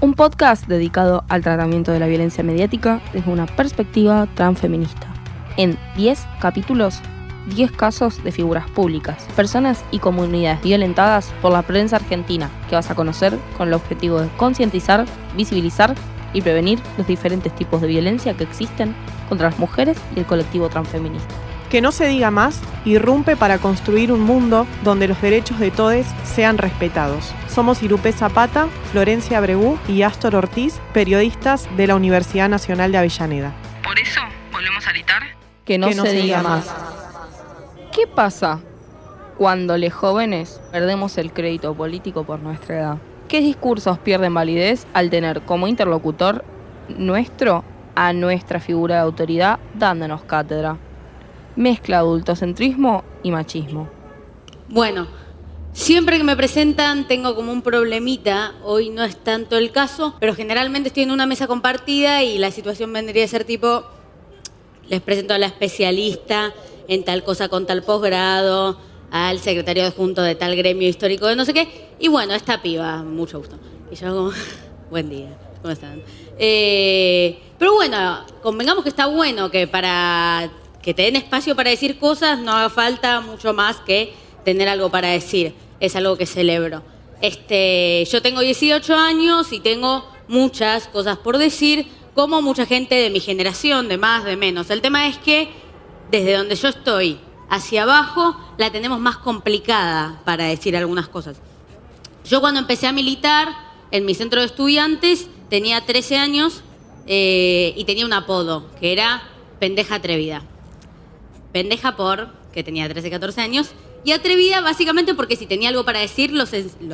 un podcast dedicado al tratamiento de la violencia mediática desde una perspectiva transfeminista. En 10 capítulos, 10 casos de figuras públicas, personas y comunidades violentadas por la prensa argentina que vas a conocer con el objetivo de concientizar, visibilizar y prevenir los diferentes tipos de violencia que existen contra las mujeres y el colectivo transfeminista. Que no se diga más, irrumpe para construir un mundo donde los derechos de todos sean respetados. Somos Irupé Zapata, Florencia Abregú y Astor Ortiz, periodistas de la Universidad Nacional de Avellaneda. Por eso, volvemos a gritar que no, se, diga más. ¿Qué pasa cuando los jóvenes perdemos el crédito político por nuestra edad? ¿Qué discursos pierden validez al tener como interlocutor nuestro a nuestra figura de autoridad dándonos cátedra? Mezcla adultocentrismo y machismo. Bueno, siempre que me presentan tengo como un problemita, hoy no es tanto el caso, pero generalmente estoy en una mesa compartida y la situación vendría a ser tipo, les presento a la especialista en tal cosa con tal posgrado, al secretario adjunto de tal gremio histórico de no sé qué, y bueno, esta piba, mucho gusto. Y yo como, buen día, ¿cómo están? Eh, pero bueno, convengamos que está bueno que para que te den espacio para decir cosas, no haga falta mucho más que tener algo para decir. Es algo que celebro. Este, yo tengo 18 años y tengo muchas cosas por decir, como mucha gente de mi generación, de más, de menos. El tema es que desde donde yo estoy hacia abajo la tenemos más complicada para decir algunas cosas. Yo cuando empecé a militar en mi centro de estudiantes tenía 13 años eh, y tenía un apodo que era pendeja atrevida pendeja por, que tenía 13, 14 años, y atrevida básicamente porque si tenía algo para decir, lo,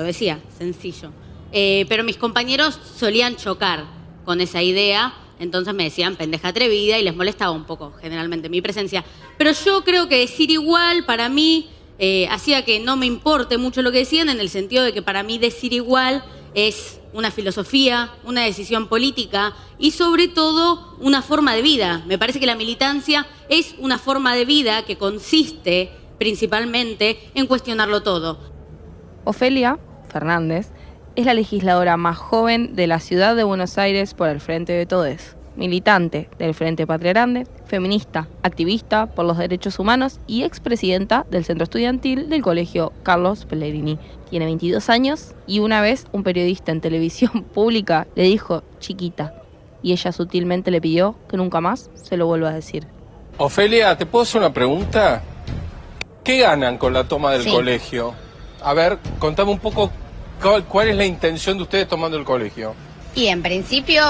decía, sencillo. Eh, pero mis compañeros solían chocar con esa idea, entonces me decían pendeja atrevida y les molestaba un poco generalmente mi presencia. Pero yo creo que decir igual para mí eh, hacía que no me importe mucho lo que decían, en el sentido de que para mí decir igual es una filosofía, una decisión política y sobre todo una forma de vida. Me parece que la militancia es una forma de vida que consiste principalmente en cuestionarlo todo. Ofelia Fernández es la legisladora más joven de la ciudad de Buenos Aires por el Frente de Todes militante del Frente Patria Grande, feminista, activista por los derechos humanos y expresidenta del Centro Estudiantil del Colegio Carlos Pellegrini. Tiene 22 años y una vez un periodista en televisión pública le dijo chiquita y ella sutilmente le pidió que nunca más se lo vuelva a decir. Ofelia, ¿te puedo hacer una pregunta? ¿Qué ganan con la toma del colegio? A ver, contame un poco cuál, cuál es la intención de ustedes tomando el colegio. Y en principio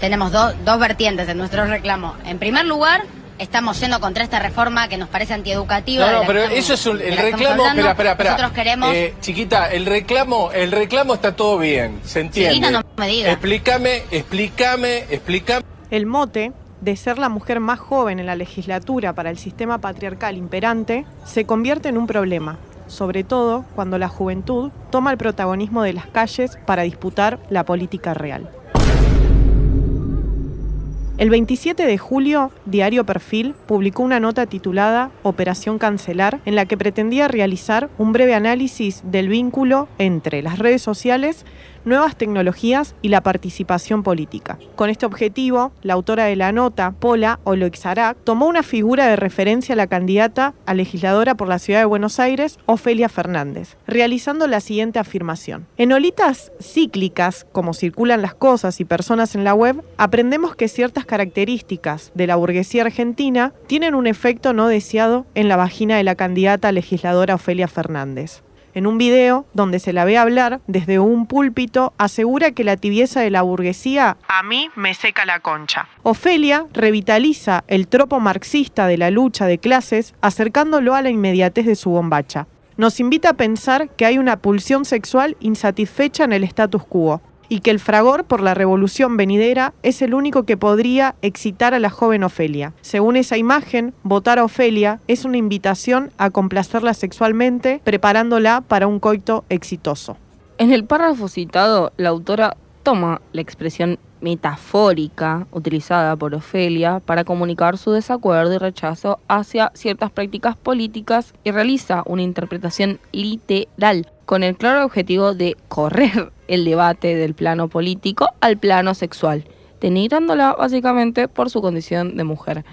tenemos dos vertientes en nuestro reclamo. En primer lugar, estamos yendo contra esta reforma que nos parece antieducativa. No, no, pero eso es el reclamo. Espera, espera, espera. Nosotros queremos. Eh, chiquita, el reclamo, el reclamo está todo bien, se entiende. Chiquita, no me diga. Explícame, explícame, explícame. El mote de ser la mujer más joven en la legislatura para el sistema patriarcal imperante se convierte en un problema, sobre todo cuando la juventud toma el protagonismo de las calles para disputar la política real. El 27 de julio, Diario Perfil publicó una nota titulada Operación Cancelar, en la que pretendía realizar un breve análisis del vínculo entre las redes sociales nuevas tecnologías y la participación política. Con este objetivo, la autora de la nota, Pola Oloixarac, tomó una figura de referencia a la candidata a legisladora por la ciudad de Buenos Aires, Ofelia Fernández, realizando la siguiente afirmación. En olitas cíclicas, como circulan las cosas y personas en la web, aprendemos que ciertas características de la burguesía argentina tienen un efecto no deseado en la vagina de la candidata a legisladora Ofelia Fernández. En un video donde se la ve hablar desde un púlpito, asegura que la tibieza de la burguesía a mí me seca la concha. Ofelia revitaliza el tropo marxista de la lucha de clases, acercándolo a la inmediatez de su bombacha. Nos invita a pensar que hay una pulsión sexual insatisfecha en el status quo, y que el fragor por la revolución venidera es el único que podría excitar a la joven Ofelia. Según esa imagen, votar a Ofelia es una invitación a complacerla sexualmente, preparándola para un coito exitoso. En el párrafo citado, la autora toma la expresión metafórica utilizada por Ofelia para comunicar su desacuerdo y rechazo hacia ciertas prácticas políticas y realiza una interpretación literal con el claro objetivo de correr el debate del plano político al plano sexual, denigrándola básicamente por su condición de mujer.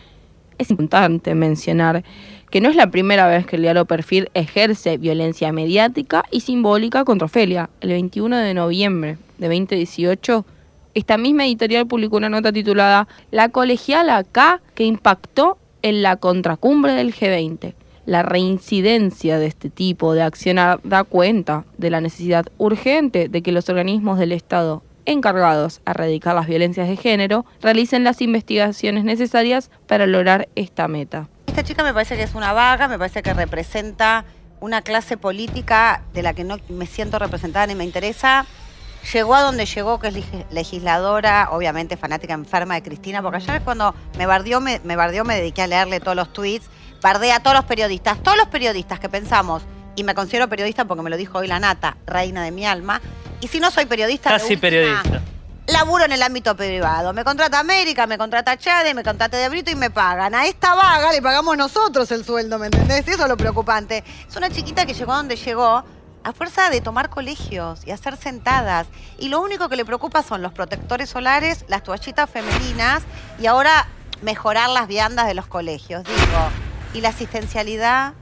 Es importante mencionar que no es la primera vez que el diario Perfil ejerce violencia mediática y simbólica contra Ofelia. El 21 de noviembre de 2018, esta misma editorial publicó una nota titulada La colegiala acá que impactó en la contracumbre del G20. La reincidencia de este tipo de accionar da cuenta de la necesidad urgente de que los organismos del Estado encargados a erradicar las violencias de género realicen las investigaciones necesarias para lograr esta meta. Esta chica me parece que es una vaga, me parece que representa una clase política de la que no me siento representada ni me interesa. Llegó a donde llegó, que es legisladora, obviamente fanática enferma de Cristina, porque ayer cuando me bardeó, me, me bardeó, me dediqué a leerle todos los tweets, bardea a todos los periodistas, todos los periodistas que pensamos, y me considero periodista porque me lo dijo hoy la nata, reina de mi alma, y si no soy periodista... Casi periodista. Laburo en el ámbito privado. Me contrata América, me contrata Chade, me contrata De Brito y me pagan. A esta vaga le pagamos nosotros el sueldo, ¿me entendés? Eso es lo preocupante. Es una chiquita que llegó a donde llegó a fuerza de tomar colegios y hacer sentadas. Y lo único que le preocupa son los protectores solares, las toallitas femeninas y ahora mejorar las viandas de los colegios, digo. Y la asistencialidad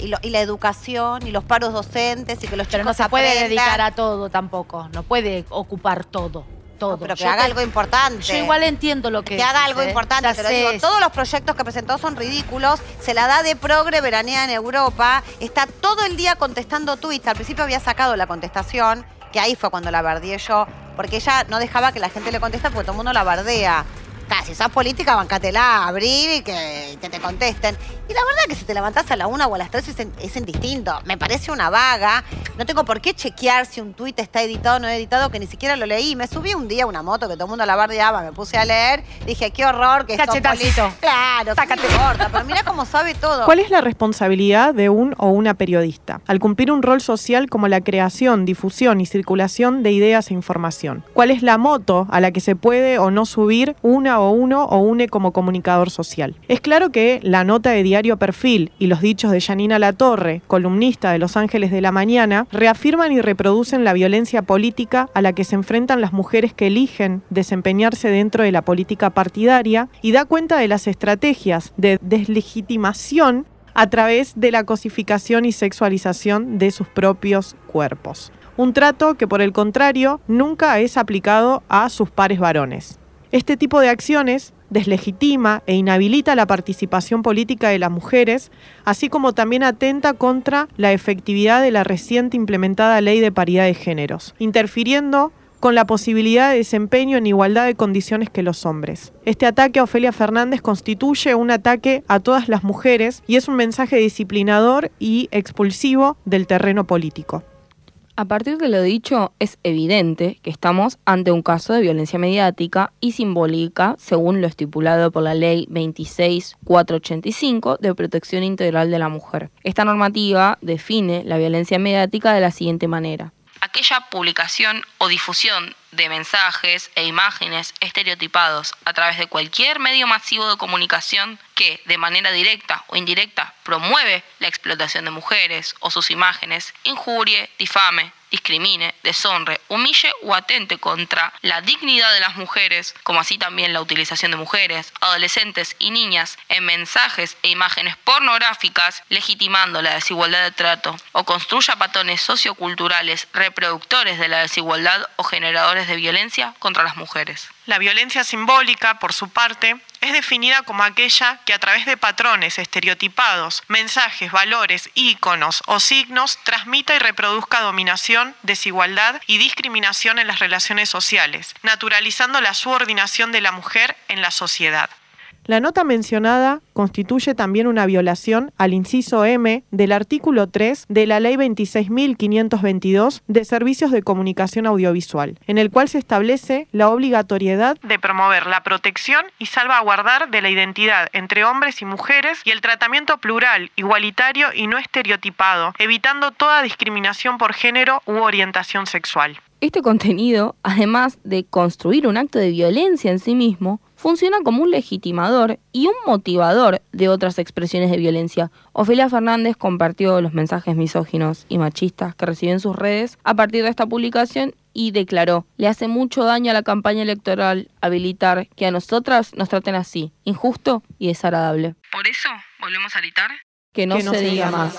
y, la educación y los paros docentes y que los Pero no se puede dedicar a todo tampoco, no puede ocupar todo. Todo. pero que haga algo importante. Yo igual entiendo lo que Que haga algo importante, pero digo, todos los proyectos que presentó son ridículos, se la da de progre veranea en Europa, está todo el día contestando tweets, al principio había sacado la contestación, que ahí fue cuando la bardeé yo, porque ella no dejaba que la gente le conteste porque todo el mundo la bardea si sos política, bancatela, abrir y que, te contesten. Y la verdad que si te levantás a la una o a las tres es, indistinto. Me parece una vaga. No tengo por qué chequear si un tuit está editado o no editado, que ni siquiera lo leí. Me subí un día a una moto que todo el mundo la bardeaba, me puse a leer. Dije, qué horror que Cachetacito. Claro, sácate gorda, pero mira cómo sabe todo. ¿Cuál es la responsabilidad de un o una periodista? Al cumplir un rol social como la creación, difusión y circulación de ideas e información. ¿Cuál es la moto a la que se puede o no subir una o uno o une como comunicador social. Es claro que la nota de Diario Perfil y los dichos de Janina Latorre, columnista de Los Ángeles de la Mañana, reafirman y reproducen la violencia política a la que se enfrentan las mujeres que eligen desempeñarse dentro de la política partidaria y da cuenta de las estrategias de deslegitimación a través de la cosificación y sexualización de sus propios cuerpos. Un trato que por el contrario nunca es aplicado a sus pares varones. Este tipo de acciones deslegitima e inhabilita la participación política de las mujeres, así como también atenta contra la efectividad de la reciente implementada ley de paridad de géneros, interfiriendo con la posibilidad de desempeño en igualdad de condiciones que los hombres. Este ataque a Ofelia Fernández constituye un ataque a todas las mujeres y es un mensaje disciplinador y expulsivo del terreno político. A partir de lo dicho, es evidente que estamos ante un caso de violencia mediática y simbólica, según lo estipulado por la Ley 26485 de Protección Integral de la Mujer. Esta normativa define la violencia mediática de la siguiente manera aquella publicación o difusión de mensajes e imágenes estereotipados a través de cualquier medio masivo de comunicación que, de manera directa o indirecta, promueve la explotación de mujeres o sus imágenes, injurie, difame, discrimine, deshonre, humille o atente contra la dignidad de las mujeres, como así también la utilización de mujeres, adolescentes y niñas en mensajes e imágenes pornográficas, legitimando la desigualdad de trato, o construya patrones socioculturales reproductores de la desigualdad o generadores de violencia contra las mujeres. La violencia simbólica, por su parte, es definida como aquella que a través de patrones estereotipados, mensajes, valores, íconos o signos transmita y reproduzca dominación, desigualdad y discriminación en las relaciones sociales, naturalizando la subordinación de la mujer en la sociedad. La nota mencionada constituye también una violación al inciso M del artículo 3 de la Ley 26.522 de Servicios de Comunicación Audiovisual, en el cual se establece la obligatoriedad de promover la protección y salvaguardar de la identidad entre hombres y mujeres y el tratamiento plural, igualitario y no estereotipado, evitando toda discriminación por género u orientación sexual. Este contenido, además de construir un acto de violencia en sí mismo, funciona como un legitimador y un motivador de otras expresiones de violencia. Ofelia Fernández compartió los mensajes misóginos y machistas que recibió en sus redes a partir de esta publicación y declaró, le hace mucho daño a la campaña electoral habilitar que a nosotras nos traten así, injusto y desagradable. Por eso, volvemos a gritar, que no, se, diga más.